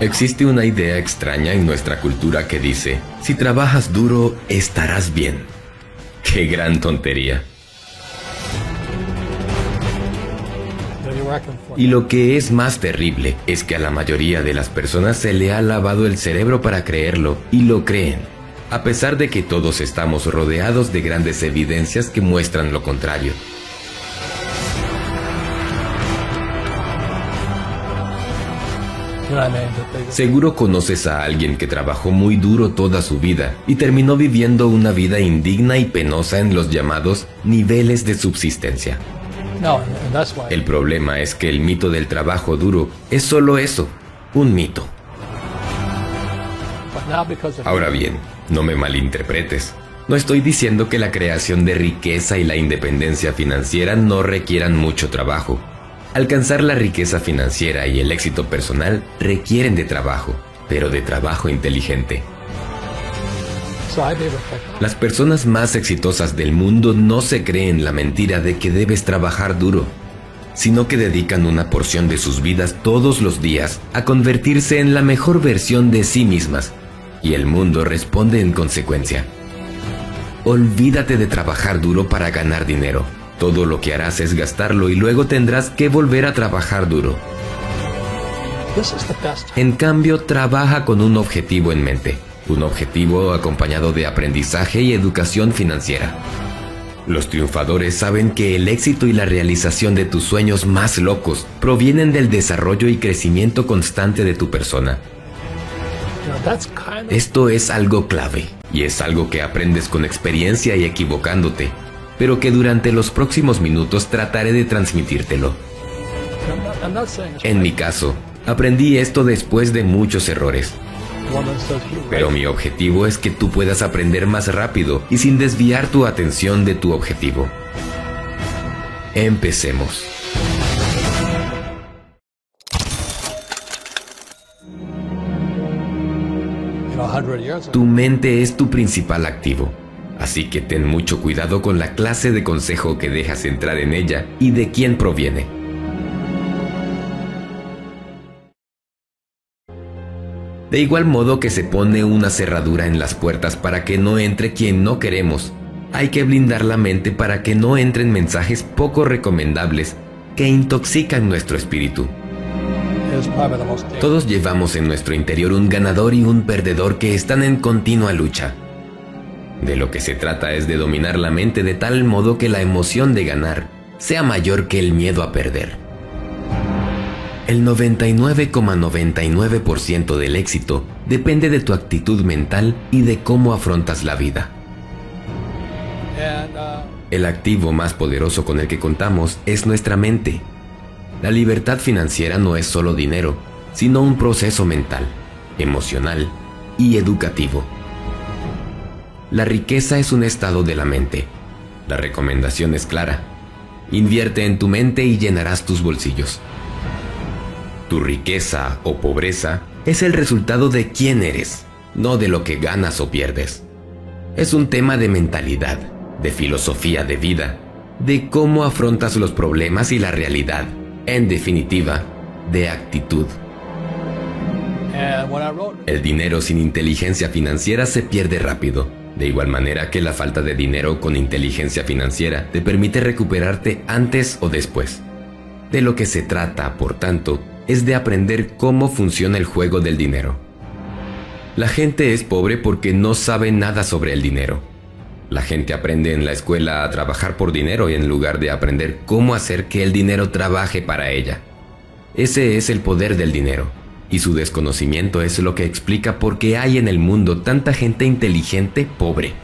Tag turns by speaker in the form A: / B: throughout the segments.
A: Existe una idea extraña en nuestra cultura que dice, si trabajas duro, estarás bien. ¡Qué gran tontería! Y lo que es más terrible es que a la mayoría de las personas se le ha lavado el cerebro para creerlo y lo creen, a pesar de que todos estamos rodeados de grandes evidencias que muestran lo contrario. Seguro conoces a alguien que trabajó muy duro toda su vida y terminó viviendo una vida indigna y penosa en los llamados niveles de subsistencia. El problema es que el mito del trabajo duro es solo eso, un mito. Ahora bien, no me malinterpretes. No estoy diciendo que la creación de riqueza y la independencia financiera no requieran mucho trabajo. Alcanzar la riqueza financiera y el éxito personal requieren de trabajo, pero de trabajo inteligente. Las personas más exitosas del mundo no se creen la mentira de que debes trabajar duro, sino que dedican una porción de sus vidas todos los días a convertirse en la mejor versión de sí mismas, y el mundo responde en consecuencia. Olvídate de trabajar duro para ganar dinero todo lo que harás es gastarlo y luego tendrás que volver a trabajar duro. En cambio, trabaja con un objetivo en mente, un objetivo acompañado de aprendizaje y educación financiera. Los triunfadores saben que el éxito y la realización de tus sueños más locos provienen del desarrollo y crecimiento constante de tu persona. Esto es algo clave y es algo que aprendes con experiencia y equivocándote pero que durante los próximos minutos trataré de transmitírtelo. En mi caso, aprendí esto después de muchos errores. Pero mi objetivo es que tú puedas aprender más rápido y sin desviar tu atención de tu objetivo. Empecemos. Tu mente es tu principal activo. Así que ten mucho cuidado con la clase de consejo que dejas entrar en ella y de quién proviene. De igual modo que se pone una cerradura en las puertas para que no entre quien no queremos, hay que blindar la mente para que no entren mensajes poco recomendables que intoxican nuestro espíritu. Todos llevamos en nuestro interior un ganador y un perdedor que están en continua lucha. De lo que se trata es de dominar la mente de tal modo que la emoción de ganar sea mayor que el miedo a perder. El 99,99% del éxito depende de tu actitud mental y de cómo afrontas la vida. El activo más poderoso con el que contamos es nuestra mente. La libertad financiera no es solo dinero, sino un proceso mental, emocional y educativo. La riqueza es un estado de la mente. La recomendación es clara. Invierte en tu mente y llenarás tus bolsillos. Tu riqueza o pobreza es el resultado de quién eres, no de lo que ganas o pierdes. Es un tema de mentalidad, de filosofía de vida, de cómo afrontas los problemas y la realidad, en definitiva, de actitud. El dinero sin inteligencia financiera se pierde rápido de igual manera que la falta de dinero con inteligencia financiera te permite recuperarte antes o después. De lo que se trata, por tanto, es de aprender cómo funciona el juego del dinero. La gente es pobre porque no sabe nada sobre el dinero. La gente aprende en la escuela a trabajar por dinero en lugar de aprender cómo hacer que el dinero trabaje para ella. Ese es el poder del dinero y su desconocimiento es lo que explica por qué hay en el mundo tanta gente inteligente pobre.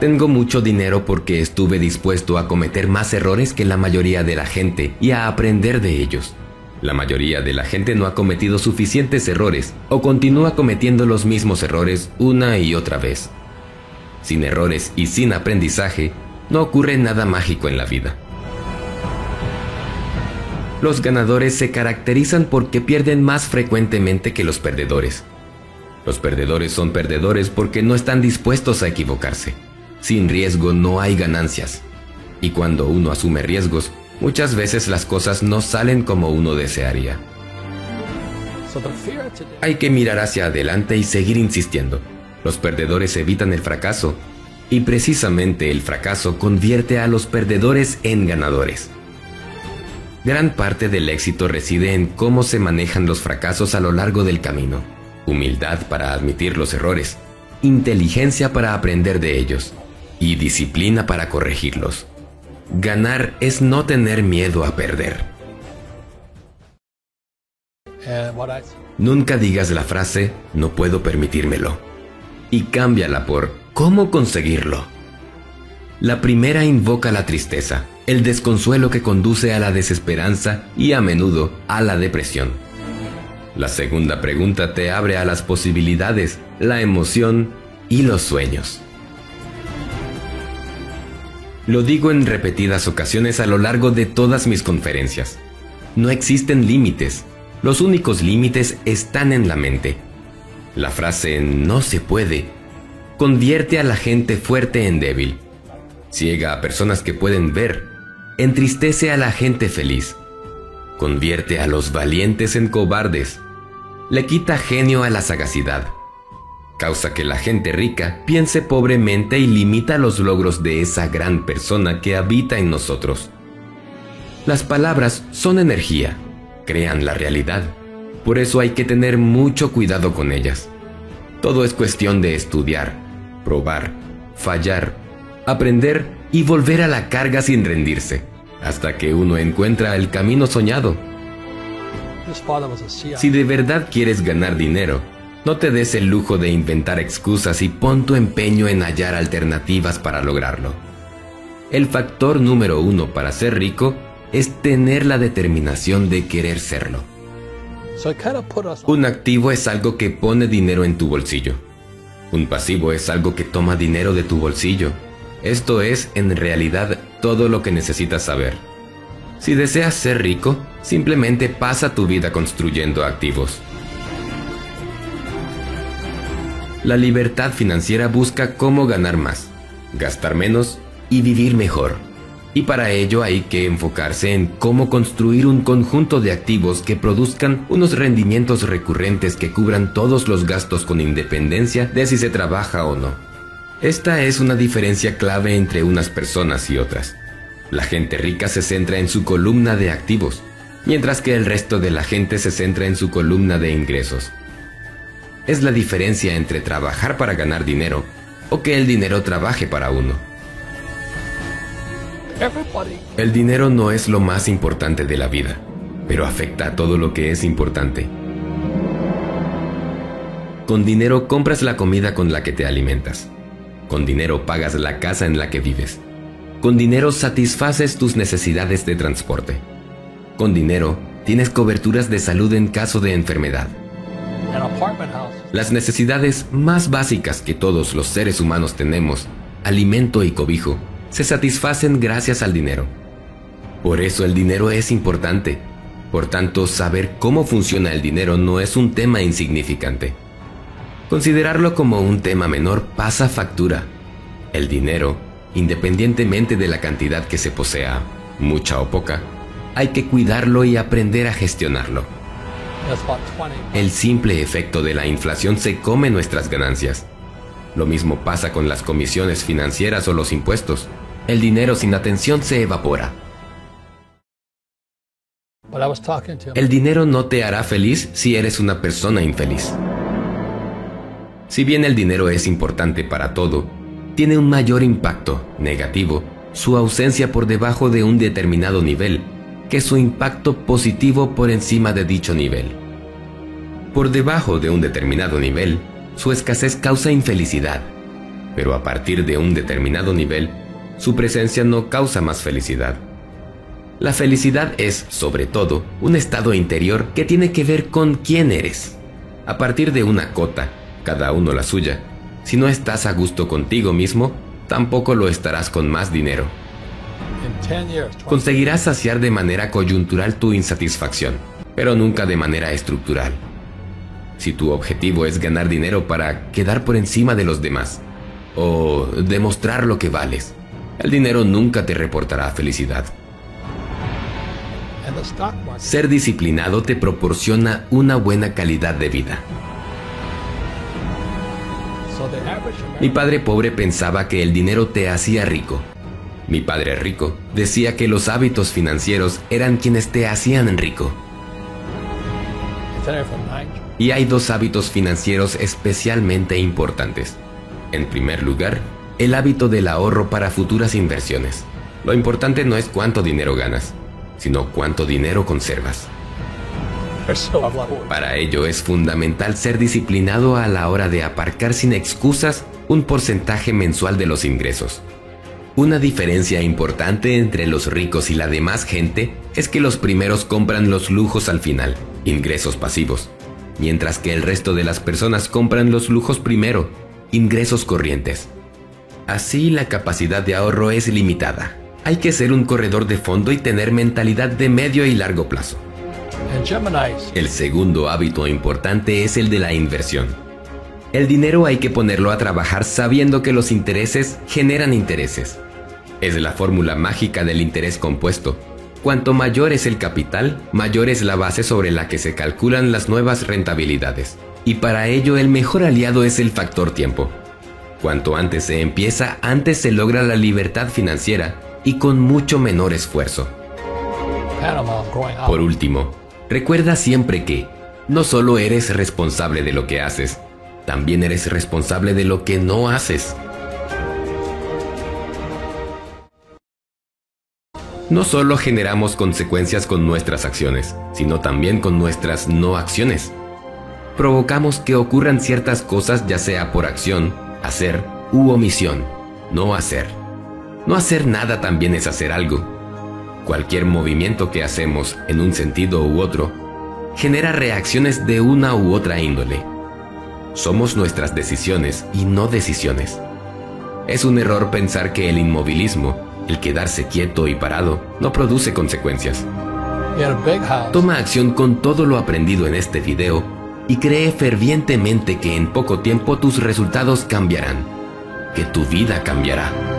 A: Tengo mucho dinero porque estuve dispuesto a cometer más errores que la mayoría de la gente y a aprender de ellos. La mayoría de la gente no ha cometido suficientes errores o continúa cometiendo los mismos errores una y otra vez. Sin errores y sin aprendizaje, no ocurre nada mágico en la vida. Los ganadores se caracterizan porque pierden más frecuentemente que los perdedores. Los perdedores son perdedores porque no están dispuestos a equivocarse. Sin riesgo no hay ganancias. Y cuando uno asume riesgos, muchas veces las cosas no salen como uno desearía. Hay que mirar hacia adelante y seguir insistiendo. Los perdedores evitan el fracaso y precisamente el fracaso convierte a los perdedores en ganadores. Gran parte del éxito reside en cómo se manejan los fracasos a lo largo del camino. Humildad para admitir los errores, inteligencia para aprender de ellos y disciplina para corregirlos. Ganar es no tener miedo a perder. Nunca digas la frase no puedo permitírmelo y cámbiala por ¿cómo conseguirlo? La primera invoca la tristeza, el desconsuelo que conduce a la desesperanza y a menudo a la depresión. La segunda pregunta te abre a las posibilidades, la emoción y los sueños. Lo digo en repetidas ocasiones a lo largo de todas mis conferencias. No existen límites. Los únicos límites están en la mente. La frase no se puede convierte a la gente fuerte en débil, ciega a personas que pueden ver, entristece a la gente feliz, convierte a los valientes en cobardes, le quita genio a la sagacidad, causa que la gente rica piense pobremente y limita los logros de esa gran persona que habita en nosotros. Las palabras son energía, crean la realidad, por eso hay que tener mucho cuidado con ellas. Todo es cuestión de estudiar, probar, fallar, aprender y volver a la carga sin rendirse, hasta que uno encuentra el camino soñado. Si de verdad quieres ganar dinero, no te des el lujo de inventar excusas y pon tu empeño en hallar alternativas para lograrlo. El factor número uno para ser rico es tener la determinación de querer serlo. Un activo es algo que pone dinero en tu bolsillo. Un pasivo es algo que toma dinero de tu bolsillo. Esto es, en realidad, todo lo que necesitas saber. Si deseas ser rico, simplemente pasa tu vida construyendo activos. La libertad financiera busca cómo ganar más, gastar menos y vivir mejor. Y para ello hay que enfocarse en cómo construir un conjunto de activos que produzcan unos rendimientos recurrentes que cubran todos los gastos con independencia de si se trabaja o no. Esta es una diferencia clave entre unas personas y otras. La gente rica se centra en su columna de activos, mientras que el resto de la gente se centra en su columna de ingresos es la diferencia entre trabajar para ganar dinero o que el dinero trabaje para uno. El dinero no es lo más importante de la vida, pero afecta a todo lo que es importante. Con dinero compras la comida con la que te alimentas. Con dinero pagas la casa en la que vives. Con dinero satisfaces tus necesidades de transporte. Con dinero tienes coberturas de salud en caso de enfermedad. Las necesidades más básicas que todos los seres humanos tenemos, alimento y cobijo, se satisfacen gracias al dinero. Por eso el dinero es importante. Por tanto, saber cómo funciona el dinero no es un tema insignificante. Considerarlo como un tema menor pasa factura. El dinero, independientemente de la cantidad que se posea, mucha o poca, hay que cuidarlo y aprender a gestionarlo. El simple efecto de la inflación se come nuestras ganancias. Lo mismo pasa con las comisiones financieras o los impuestos. El dinero sin atención se evapora. El dinero no te hará feliz si eres una persona infeliz. Si bien el dinero es importante para todo, tiene un mayor impacto negativo su ausencia por debajo de un determinado nivel que su impacto positivo por encima de dicho nivel. Por debajo de un determinado nivel, su escasez causa infelicidad, pero a partir de un determinado nivel, su presencia no causa más felicidad. La felicidad es, sobre todo, un estado interior que tiene que ver con quién eres. A partir de una cota, cada uno la suya, si no estás a gusto contigo mismo, tampoco lo estarás con más dinero. Conseguirás saciar de manera coyuntural tu insatisfacción, pero nunca de manera estructural. Si tu objetivo es ganar dinero para quedar por encima de los demás o demostrar lo que vales, el dinero nunca te reportará felicidad. Ser disciplinado te proporciona una buena calidad de vida. Mi padre pobre pensaba que el dinero te hacía rico. Mi padre rico decía que los hábitos financieros eran quienes te hacían rico. Y hay dos hábitos financieros especialmente importantes. En primer lugar, el hábito del ahorro para futuras inversiones. Lo importante no es cuánto dinero ganas, sino cuánto dinero conservas. Para ello es fundamental ser disciplinado a la hora de aparcar sin excusas un porcentaje mensual de los ingresos. Una diferencia importante entre los ricos y la demás gente es que los primeros compran los lujos al final, ingresos pasivos, mientras que el resto de las personas compran los lujos primero, ingresos corrientes. Así la capacidad de ahorro es limitada. Hay que ser un corredor de fondo y tener mentalidad de medio y largo plazo. El segundo hábito importante es el de la inversión. El dinero hay que ponerlo a trabajar sabiendo que los intereses generan intereses. Es la fórmula mágica del interés compuesto. Cuanto mayor es el capital, mayor es la base sobre la que se calculan las nuevas rentabilidades. Y para ello el mejor aliado es el factor tiempo. Cuanto antes se empieza, antes se logra la libertad financiera y con mucho menor esfuerzo. Por último, recuerda siempre que no solo eres responsable de lo que haces, también eres responsable de lo que no haces. No solo generamos consecuencias con nuestras acciones, sino también con nuestras no acciones. Provocamos que ocurran ciertas cosas ya sea por acción hacer u omisión, no hacer. No hacer nada también es hacer algo. Cualquier movimiento que hacemos en un sentido u otro genera reacciones de una u otra índole. Somos nuestras decisiones y no decisiones. Es un error pensar que el inmovilismo, el quedarse quieto y parado, no produce consecuencias. Toma acción con todo lo aprendido en este video y cree fervientemente que en poco tiempo tus resultados cambiarán, que tu vida cambiará.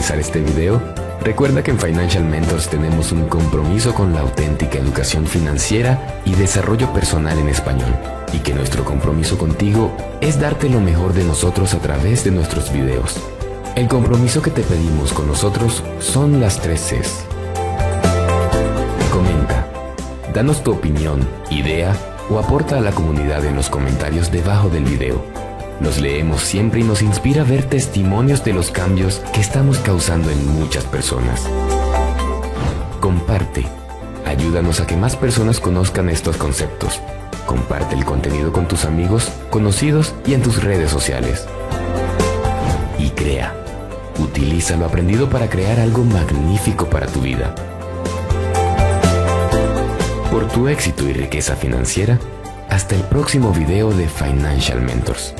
A: Finalizar este video, recuerda que en Financial Mentors tenemos un compromiso con la auténtica educación financiera y desarrollo personal en español, y que nuestro compromiso contigo es darte lo mejor de nosotros a través de nuestros videos. El compromiso que te pedimos con nosotros son las tres Cs. Comenta, danos tu opinión, idea o aporta a la comunidad en los comentarios debajo del video. Nos leemos siempre y nos inspira ver testimonios de los cambios que estamos causando en muchas personas. Comparte. Ayúdanos a que más personas conozcan estos conceptos. Comparte el contenido con tus amigos, conocidos y en tus redes sociales. Y crea. Utiliza lo aprendido para crear algo magnífico para tu vida. Por tu éxito y riqueza financiera, hasta el próximo video de Financial Mentors.